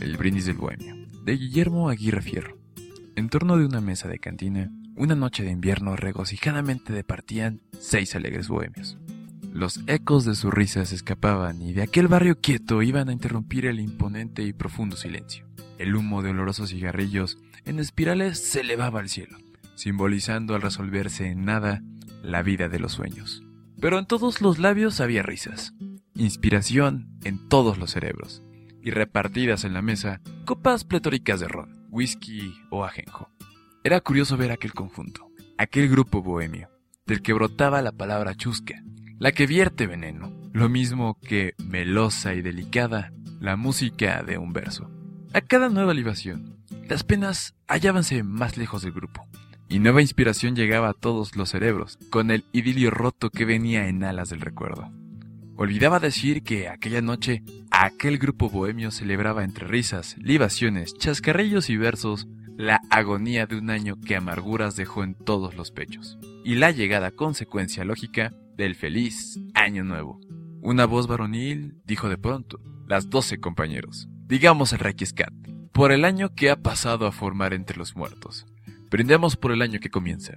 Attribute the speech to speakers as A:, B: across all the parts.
A: El brindis del bohemio, de Guillermo Aguirre Fierro. En torno de una mesa de cantina, una noche de invierno regocijadamente departían seis alegres bohemios. Los ecos de sus risas escapaban y de aquel barrio quieto iban a interrumpir el imponente y profundo silencio. El humo de olorosos cigarrillos en espirales se elevaba al cielo, simbolizando al resolverse en nada la vida de los sueños. Pero en todos los labios había risas, inspiración en todos los cerebros, y repartidas en la mesa copas pletóricas de ron, whisky o ajenjo. Era curioso ver aquel conjunto, aquel grupo bohemio, del que brotaba la palabra chusca, la que vierte veneno, lo mismo que melosa y delicada la música de un verso. A cada nueva libación, las penas hallábanse más lejos del grupo, y nueva inspiración llegaba a todos los cerebros, con el idilio roto que venía en alas del recuerdo. Olvidaba decir que aquella noche aquel grupo bohemio celebraba entre risas, libaciones, chascarrillos y versos la agonía de un año que amarguras dejó en todos los pechos, y la llegada consecuencia lógica del feliz año nuevo. Una voz varonil dijo de pronto, las doce compañeros, digamos el Requiescat, por el año que ha pasado a formar entre los muertos. Brindemos por el año que comienza,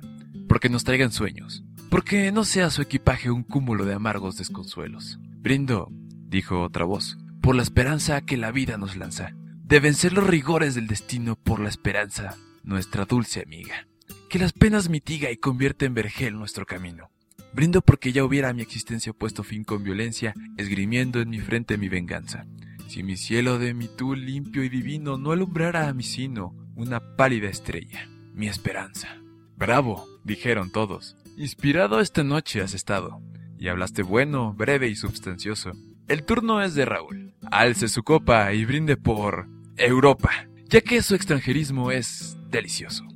A: porque nos traigan sueños, porque no sea su equipaje un cúmulo de amargos desconsuelos. Brindo, dijo otra voz, por la esperanza que la vida nos lanza, de vencer los rigores del destino por la esperanza, nuestra dulce amiga, que las penas mitiga y convierte en vergel nuestro camino. Brindo porque ya hubiera mi existencia puesto fin con violencia, esgrimiendo en mi frente mi venganza. Si mi cielo de mi tú limpio y divino no alumbrara a mi sino una pálida estrella, mi esperanza. Bravo, dijeron todos. Inspirado esta noche has estado, y hablaste bueno, breve y substancioso. El turno es de Raúl. Alce su copa y brinde por Europa, ya que su extranjerismo es delicioso.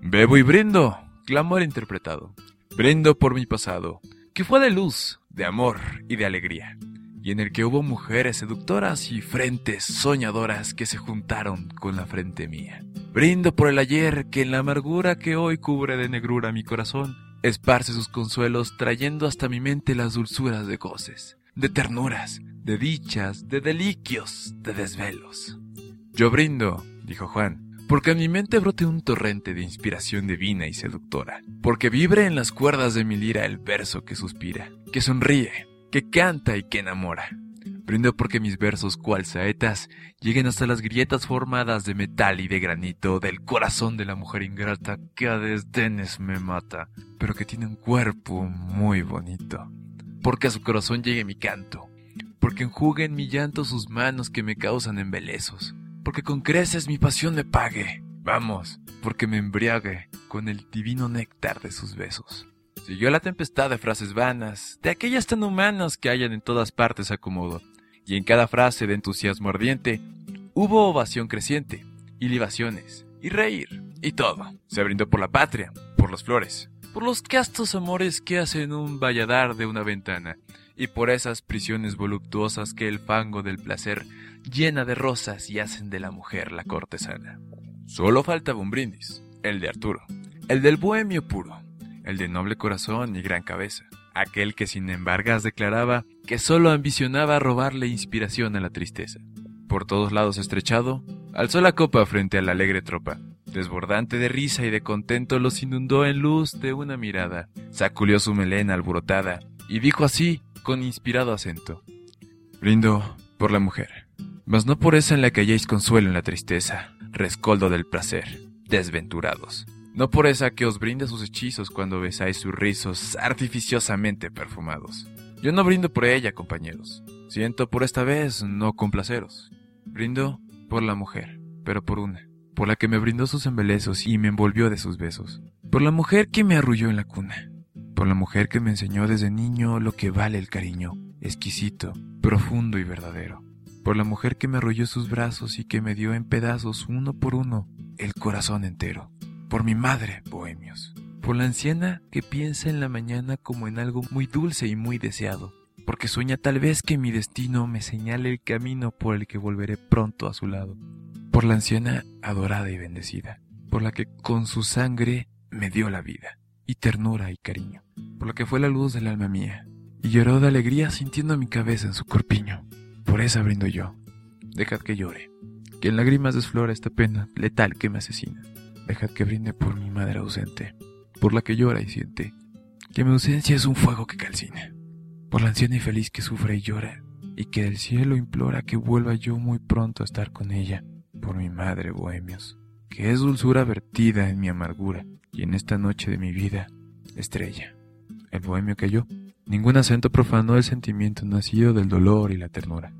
A: Bebo y brindo, clamor interpretado. Brindo por mi pasado, que fue de luz, de amor y de alegría, y en el que hubo mujeres seductoras y frentes soñadoras que se juntaron con la frente mía. Brindo por el ayer que en la amargura que hoy cubre de negrura mi corazón, esparce sus consuelos trayendo hasta mi mente las dulzuras de goces, de ternuras, de dichas, de deliquios, de desvelos. Yo brindo, dijo Juan, porque en mi mente brote un torrente de inspiración divina y seductora, porque vibre en las cuerdas de mi lira el verso que suspira, que sonríe, que canta y que enamora. Brindo porque mis versos, cual saetas, lleguen hasta las grietas formadas de metal y de granito del corazón de la mujer ingrata que a desdenes me mata, pero que tiene un cuerpo muy bonito. Porque a su corazón llegue mi canto, porque enjuguen mi llanto sus manos que me causan embelezos, porque con creces mi pasión me pague. Vamos, porque me embriague con el divino néctar de sus besos. Siguió la tempestad de frases vanas, de aquellas tan humanas que hayan en todas partes acomodo, y en cada frase de entusiasmo ardiente hubo ovación creciente, y libaciones, y reír, y todo. Se brindó por la patria, por las flores, por los castos amores que hacen un valladar de una ventana, y por esas prisiones voluptuosas que el fango del placer llena de rosas y hacen de la mujer la cortesana. Solo faltaba un brindis, el de Arturo, el del bohemio puro, el de noble corazón y gran cabeza, aquel que sin embargo declaraba que solo ambicionaba robarle inspiración a la tristeza. Por todos lados estrechado, alzó la copa frente a la alegre tropa. Desbordante de risa y de contento los inundó en luz de una mirada, sacudió su melena alborotada y dijo así, con inspirado acento, Brindo por la mujer, mas no por esa en la que halléis consuelo en la tristeza, rescoldo del placer, desventurados. No por esa que os brinda sus hechizos cuando besáis sus rizos artificiosamente perfumados. Yo no brindo por ella, compañeros. Siento por esta vez no complaceros. Brindo por la mujer, pero por una. Por la que me brindó sus embelezos y me envolvió de sus besos. Por la mujer que me arrulló en la cuna. Por la mujer que me enseñó desde niño lo que vale el cariño, exquisito, profundo y verdadero. Por la mujer que me arrulló sus brazos y que me dio en pedazos uno por uno el corazón entero. Por mi madre, bohemios. Por la anciana que piensa en la mañana como en algo muy dulce y muy deseado. Porque sueña tal vez que mi destino me señale el camino por el que volveré pronto a su lado. Por la anciana adorada y bendecida. Por la que con su sangre me dio la vida, y ternura y cariño. Por la que fue la luz del alma mía. Y lloró de alegría sintiendo mi cabeza en su corpiño. Por esa brindo yo. Dejad que llore que en lágrimas desflora esta pena letal que me asesina. Dejad que brinde por mi madre ausente, por la que llora y siente, que mi ausencia es un fuego que calcina, por la anciana feliz que sufre y llora, y que del cielo implora que vuelva yo muy pronto a estar con ella, por mi madre, bohemios, que es dulzura vertida en mi amargura, y en esta noche de mi vida, estrella. El bohemio cayó, ningún acento profanó el sentimiento nacido del dolor y la ternura,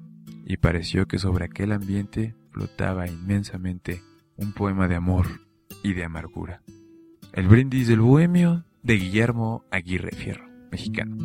A: y pareció que sobre aquel ambiente flotaba inmensamente un poema de amor y de amargura. El brindis del bohemio de Guillermo Aguirre Fierro, mexicano.